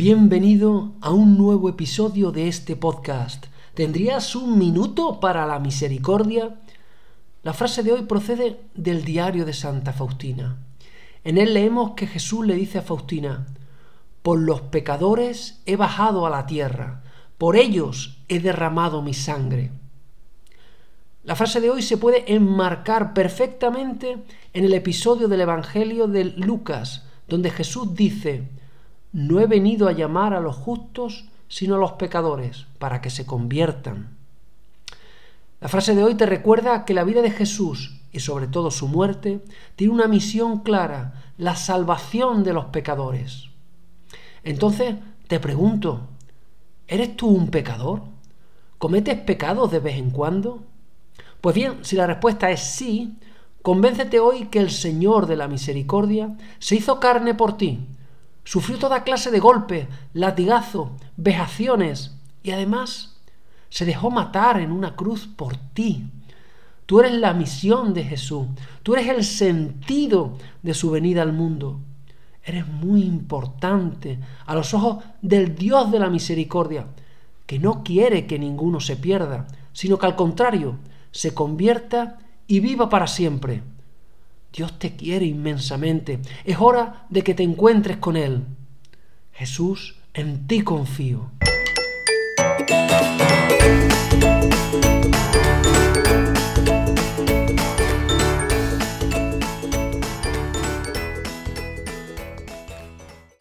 Bienvenido a un nuevo episodio de este podcast. ¿Tendrías un minuto para la misericordia? La frase de hoy procede del diario de Santa Faustina. En él leemos que Jesús le dice a Faustina, por los pecadores he bajado a la tierra, por ellos he derramado mi sangre. La frase de hoy se puede enmarcar perfectamente en el episodio del Evangelio de Lucas, donde Jesús dice, no he venido a llamar a los justos, sino a los pecadores, para que se conviertan. La frase de hoy te recuerda que la vida de Jesús, y sobre todo su muerte, tiene una misión clara, la salvación de los pecadores. Entonces, te pregunto, ¿eres tú un pecador? ¿Cometes pecados de vez en cuando? Pues bien, si la respuesta es sí, convéncete hoy que el Señor de la Misericordia se hizo carne por ti Sufrió toda clase de golpes, latigazos, vejaciones y además se dejó matar en una cruz por ti. Tú eres la misión de Jesús, tú eres el sentido de su venida al mundo. Eres muy importante a los ojos del Dios de la misericordia, que no quiere que ninguno se pierda, sino que al contrario, se convierta y viva para siempre. Dios te quiere inmensamente. Es hora de que te encuentres con Él. Jesús, en ti confío.